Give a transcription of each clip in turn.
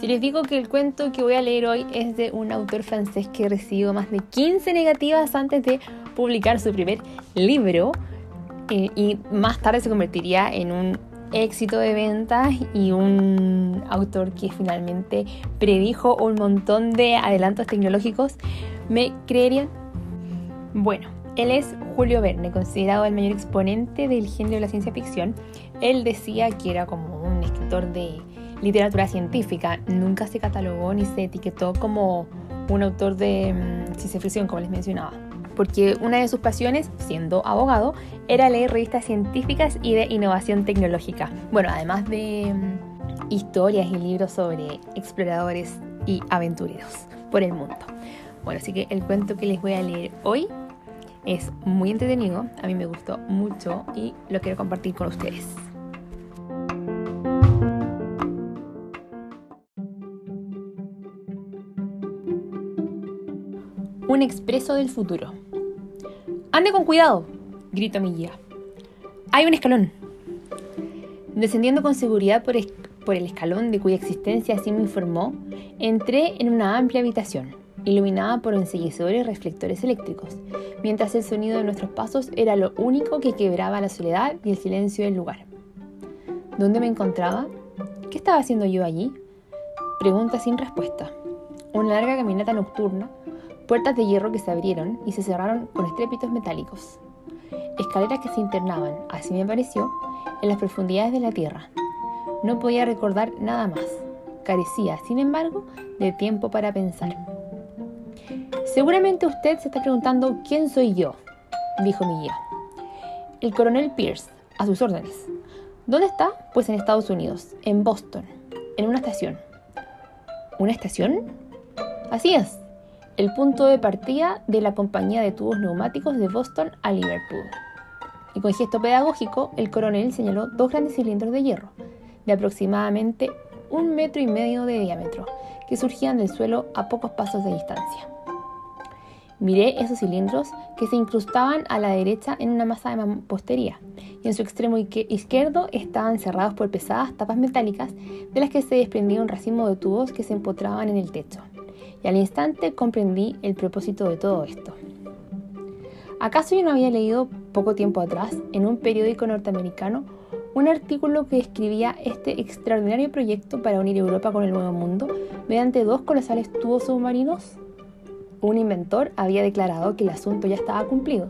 Si les digo que el cuento que voy a leer hoy es de un autor francés que recibió más de 15 negativas antes de publicar su primer libro eh, y más tarde se convertiría en un éxito de ventas y un autor que finalmente predijo un montón de adelantos tecnológicos, ¿me creerían? Bueno, él es Julio Verne, considerado el mayor exponente del género de la ciencia ficción. Él decía que era como un escritor de literatura científica. Nunca se catalogó ni se etiquetó como un autor de mm, ciencia ficción, como les mencionaba. Porque una de sus pasiones, siendo abogado, era leer revistas científicas y de innovación tecnológica. Bueno, además de mm, historias y libros sobre exploradores y aventureros por el mundo. Bueno, así que el cuento que les voy a leer hoy es muy entretenido, a mí me gustó mucho y lo quiero compartir con ustedes. Un expreso del futuro. Ande con cuidado, grito mi guía. Hay un escalón. Descendiendo con seguridad por el escalón de cuya existencia así me informó, entré en una amplia habitación, iluminada por enseguecedores reflectores eléctricos, mientras el sonido de nuestros pasos era lo único que quebraba la soledad y el silencio del lugar. ¿Dónde me encontraba? ¿Qué estaba haciendo yo allí? Pregunta sin respuesta. Una larga caminata nocturna, puertas de hierro que se abrieron y se cerraron con estrépitos metálicos. Escaleras que se internaban, así me pareció, en las profundidades de la tierra. No podía recordar nada más. Carecía, sin embargo, de tiempo para pensar. Seguramente usted se está preguntando quién soy yo, dijo mi guía. El coronel Pierce, a sus órdenes. ¿Dónde está? Pues en Estados Unidos, en Boston, en una estación. ¿Una estación? Así es, el punto de partida de la compañía de tubos neumáticos de Boston a Liverpool. Y con gesto pedagógico, el coronel señaló dos grandes cilindros de hierro, de aproximadamente un metro y medio de diámetro, que surgían del suelo a pocos pasos de distancia. Miré esos cilindros que se incrustaban a la derecha en una masa de mampostería y en su extremo izquierdo estaban cerrados por pesadas tapas metálicas de las que se desprendía un racimo de tubos que se empotraban en el techo y al instante comprendí el propósito de todo esto. ¿Acaso yo no había leído poco tiempo atrás en un periódico norteamericano un artículo que describía este extraordinario proyecto para unir Europa con el Nuevo Mundo mediante dos colosales tubos submarinos? Un inventor había declarado que el asunto ya estaba cumplido,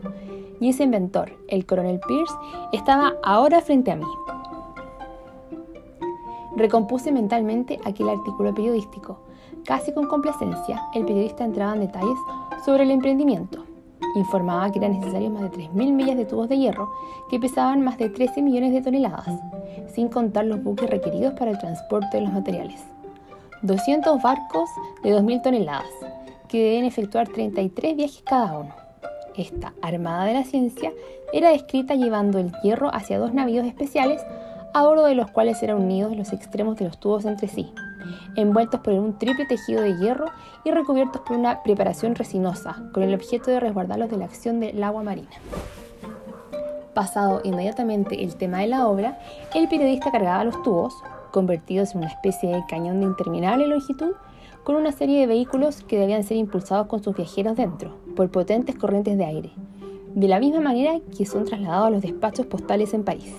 y ese inventor, el coronel Pierce, estaba ahora frente a mí. Recompuse mentalmente aquel artículo periodístico, Casi con complacencia, el periodista entraba en detalles sobre el emprendimiento. Informaba que eran necesarios más de 3.000 millas de tubos de hierro que pesaban más de 13 millones de toneladas, sin contar los buques requeridos para el transporte de los materiales. 200 barcos de 2.000 toneladas, que deben efectuar 33 viajes cada uno. Esta Armada de la Ciencia era descrita llevando el hierro hacia dos navíos especiales, a bordo de los cuales eran unidos los extremos de los tubos entre sí, envueltos por un triple tejido de hierro y recubiertos por una preparación resinosa, con el objeto de resguardarlos de la acción del agua marina. Pasado inmediatamente el tema de la obra, el periodista cargaba los tubos, convertidos en una especie de cañón de interminable longitud, con una serie de vehículos que debían ser impulsados con sus viajeros dentro, por potentes corrientes de aire, de la misma manera que son trasladados a los despachos postales en París.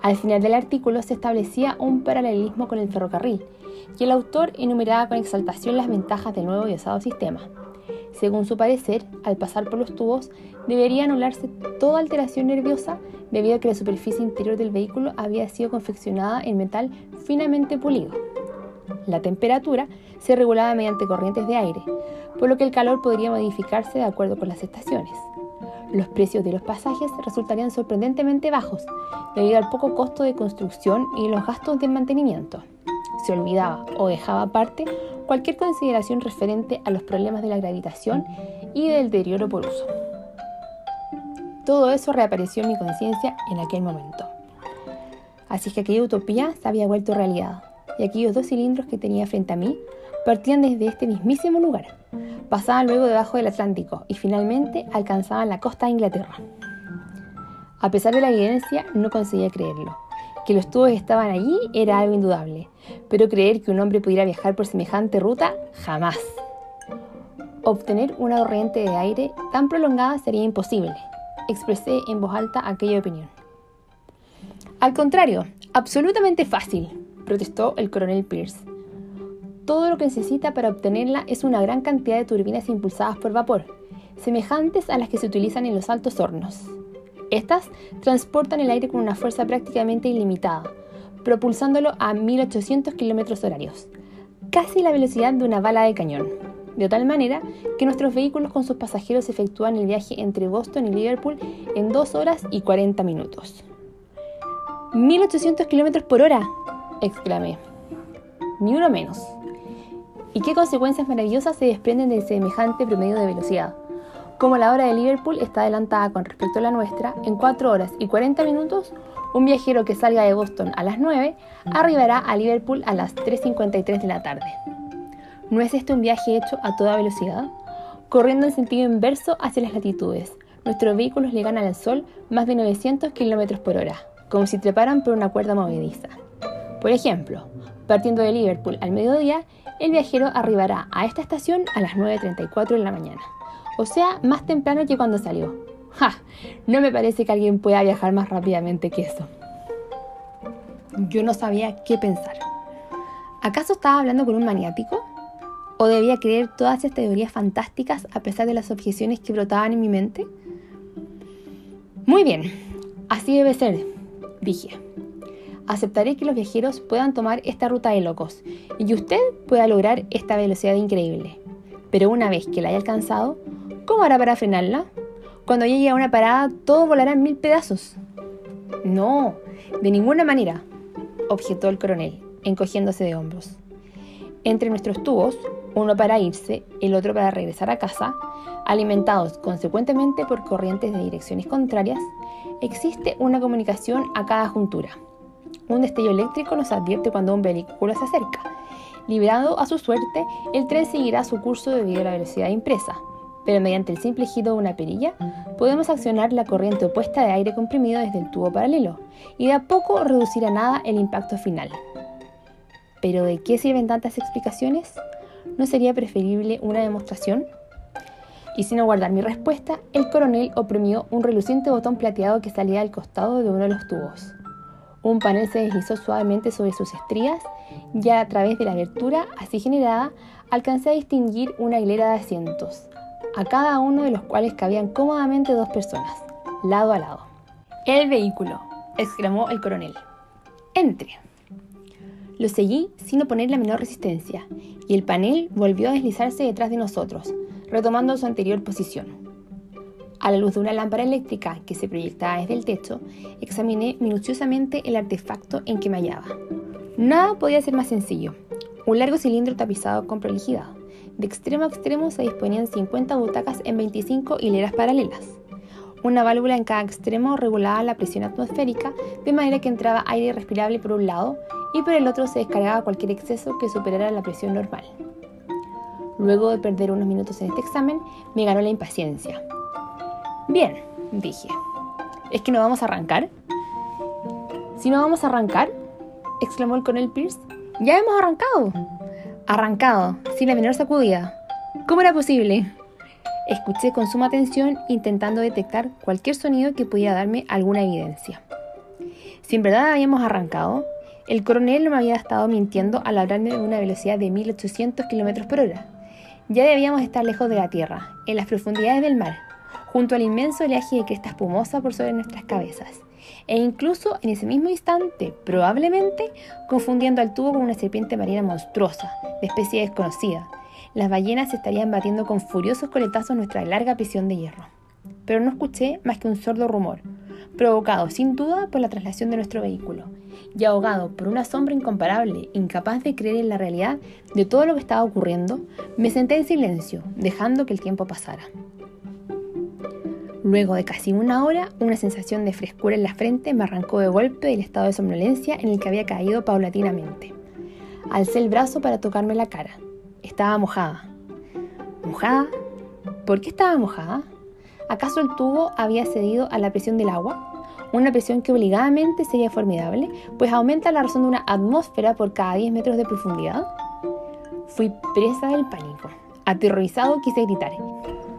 Al final del artículo se establecía un paralelismo con el ferrocarril, y el autor enumeraba con exaltación las ventajas del nuevo y usado sistema. Según su parecer, al pasar por los tubos, debería anularse toda alteración nerviosa debido a que la superficie interior del vehículo había sido confeccionada en metal finamente pulido. La temperatura se regulaba mediante corrientes de aire, por lo que el calor podría modificarse de acuerdo con las estaciones los precios de los pasajes resultarían sorprendentemente bajos debido al poco costo de construcción y los gastos de mantenimiento. Se olvidaba o dejaba aparte cualquier consideración referente a los problemas de la gravitación y del deterioro por uso. Todo eso reapareció en mi conciencia en aquel momento. Así que aquella utopía se había vuelto realidad, y aquellos dos cilindros que tenía frente a mí partían desde este mismísimo lugar, pasaban luego debajo del Atlántico y finalmente alcanzaban la costa de Inglaterra. A pesar de la evidencia, no conseguía creerlo. Que los tubos estaban allí era algo indudable, pero creer que un hombre pudiera viajar por semejante ruta, jamás. Obtener una corriente de aire tan prolongada sería imposible, expresé en voz alta aquella opinión. Al contrario, absolutamente fácil, protestó el coronel Pierce. Todo lo que necesita para obtenerla es una gran cantidad de turbinas impulsadas por vapor, semejantes a las que se utilizan en los altos hornos. Estas transportan el aire con una fuerza prácticamente ilimitada, propulsándolo a 1800 km horarios, casi la velocidad de una bala de cañón, de tal manera que nuestros vehículos con sus pasajeros efectúan el viaje entre Boston y Liverpool en 2 horas y 40 minutos. 1800 km por hora, exclamé. Ni uno menos. ¿Y qué consecuencias maravillosas se desprenden de semejante promedio de velocidad? Como la hora de Liverpool está adelantada con respecto a la nuestra, en 4 horas y 40 minutos, un viajero que salga de Boston a las 9 arribará a Liverpool a las 3.53 de la tarde. ¿No es este un viaje hecho a toda velocidad? Corriendo en sentido inverso hacia las latitudes, nuestros vehículos le ganan al Sol más de 900 km por hora, como si treparan por una cuerda movediza. Por ejemplo, partiendo de Liverpool al mediodía, el viajero arribará a esta estación a las 9.34 de la mañana o sea, más temprano que cuando salió. ¡Ja! No me parece que alguien pueda viajar más rápidamente que eso. Yo no sabía qué pensar. ¿Acaso estaba hablando con un maniático? ¿O debía creer todas estas teorías fantásticas a pesar de las objeciones que brotaban en mi mente? Muy bien, así debe ser, dije. Aceptaré que los viajeros puedan tomar esta ruta de locos y que usted pueda lograr esta velocidad increíble. Pero una vez que la haya alcanzado, ¿Cómo hará para frenarla? Cuando llegue a una parada, todo volará en mil pedazos. No, de ninguna manera, objetó el coronel, encogiéndose de hombros. Entre nuestros tubos, uno para irse, el otro para regresar a casa, alimentados consecuentemente por corrientes de direcciones contrarias, existe una comunicación a cada juntura. Un destello eléctrico nos advierte cuando un vehículo se acerca. Liberado a su suerte, el tren seguirá su curso debido a la velocidad impresa, pero mediante el simple giro de una perilla podemos accionar la corriente opuesta de aire comprimido desde el tubo paralelo y de a poco reducir a nada el impacto final. ¿Pero de qué sirven tantas explicaciones? ¿No sería preferible una demostración? Y sin aguardar mi respuesta, el coronel oprimió un reluciente botón plateado que salía al costado de uno de los tubos. Un panel se deslizó suavemente sobre sus estrías y a través de la abertura así generada alcancé a distinguir una hilera de asientos, a cada uno de los cuales cabían cómodamente dos personas, lado a lado. El vehículo, exclamó el coronel. Entre. Lo seguí sin oponer la menor resistencia, y el panel volvió a deslizarse detrás de nosotros, retomando su anterior posición. A la luz de una lámpara eléctrica que se proyectaba desde el techo, examiné minuciosamente el artefacto en que me hallaba. Nada podía ser más sencillo. Un largo cilindro tapizado con prolijidad de extremo a extremo se disponían 50 butacas en 25 hileras paralelas. Una válvula en cada extremo regulaba la presión atmosférica de manera que entraba aire respirable por un lado y por el otro se descargaba cualquier exceso que superara la presión normal. Luego de perder unos minutos en este examen, me ganó la impaciencia. Bien, dije. ¿Es que no vamos a arrancar? Si no vamos a arrancar, exclamó el coronel Pierce, ya hemos arrancado. Arrancado, sin la menor sacudida. ¿Cómo era posible? Escuché con suma atención intentando detectar cualquier sonido que pudiera darme alguna evidencia. Si en verdad habíamos arrancado, el coronel no me había estado mintiendo al hablarme de una velocidad de 1800 km por hora. Ya debíamos estar lejos de la Tierra, en las profundidades del mar, junto al inmenso oleaje de cresta espumosa por sobre nuestras cabezas, e incluso en ese mismo instante, probablemente, confundiendo al tubo con una serpiente marina monstruosa, de especie desconocida. Las ballenas estarían batiendo con furiosos coletazos nuestra larga prisión de hierro. Pero no escuché más que un sordo rumor, provocado sin duda por la traslación de nuestro vehículo, y ahogado por una sombra incomparable, incapaz de creer en la realidad de todo lo que estaba ocurriendo, me senté en silencio, dejando que el tiempo pasara. Luego de casi una hora, una sensación de frescura en la frente me arrancó de golpe del estado de somnolencia en el que había caído paulatinamente. Alcé el brazo para tocarme la cara. Estaba mojada. ¿Mojada? ¿Por qué estaba mojada? ¿Acaso el tubo había cedido a la presión del agua? una presión que obligadamente sería formidable, pues aumenta la razón de una atmósfera por cada 10 metros de profundidad. Fui presa del pánico. Aterrorizado quise gritar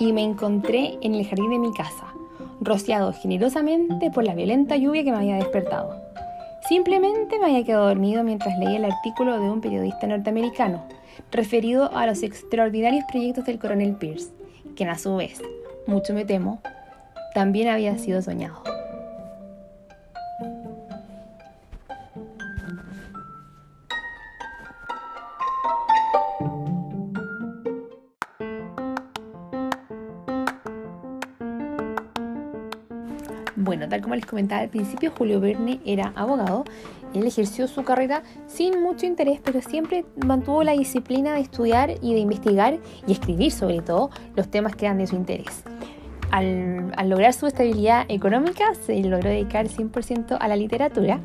y me encontré en el jardín de mi casa, rociado generosamente por la violenta lluvia que me había despertado. Simplemente me había quedado dormido mientras leía el artículo de un periodista norteamericano referido a los extraordinarios proyectos del coronel Pierce, quien a su vez, mucho me temo, también había sido soñado. Como les comentaba al principio, Julio Verne era abogado. Él ejerció su carrera sin mucho interés, pero siempre mantuvo la disciplina de estudiar y de investigar y escribir sobre todo los temas que eran de su interés. Al, lograr su estabilidad económica, se logró dedicar 100% a la literatura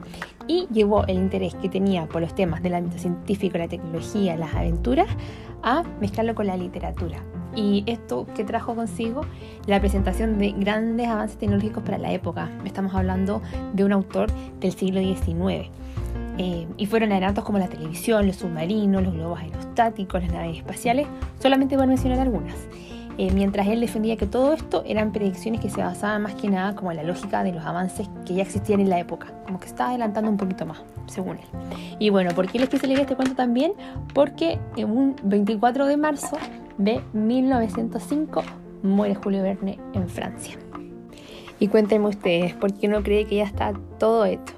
y llevó el interés que tenía por los temas del ámbito científico, la tecnología, las aventuras, a mezclarlo con la literatura y esto que trajo consigo la presentación de grandes avances tecnológicos para la época. Estamos hablando de un autor del siglo XIX. Eh, y fueron adelantos como la televisión, los submarinos, los globos aerostáticos, las naves espaciales, solamente por mencionar algunas. Eh, mientras él defendía que todo esto eran predicciones que se basaban más que nada como en la lógica de los avances que ya existían en la época, como que estaba adelantando un poquito más, según él. Y bueno, ¿por qué les quise leer este cuento también? Porque en un 24 de marzo de 1905 muere Julio Verne en Francia. Y cuéntenme ustedes, ¿por qué no cree que ya está todo hecho?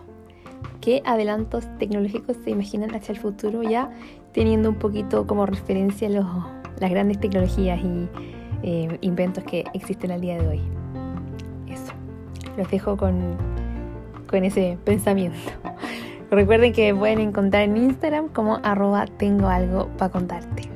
¿Qué adelantos tecnológicos se imaginan hacia el futuro ya teniendo un poquito como referencia las grandes tecnologías y eh, inventos que existen al día de hoy. Eso. Los dejo con, con ese pensamiento. Recuerden que pueden encontrar en Instagram como arroba tengo algo para contarte.